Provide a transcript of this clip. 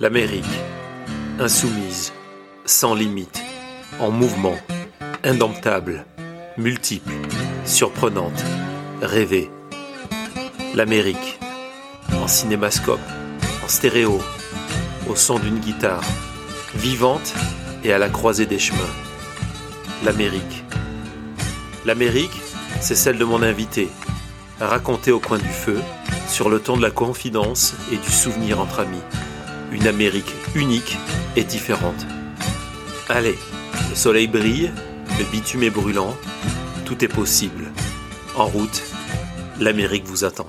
L'Amérique, insoumise, sans limite, en mouvement, indomptable, multiple, surprenante, rêvée. L'Amérique, en cinémascope, en stéréo, au son d'une guitare, vivante et à la croisée des chemins. L'Amérique. L'Amérique, c'est celle de mon invité, racontée au coin du feu, sur le ton de la confidence et du souvenir entre amis. Une Amérique unique et différente. Allez, le soleil brille, le bitume est brûlant, tout est possible. En route, l'Amérique vous attend.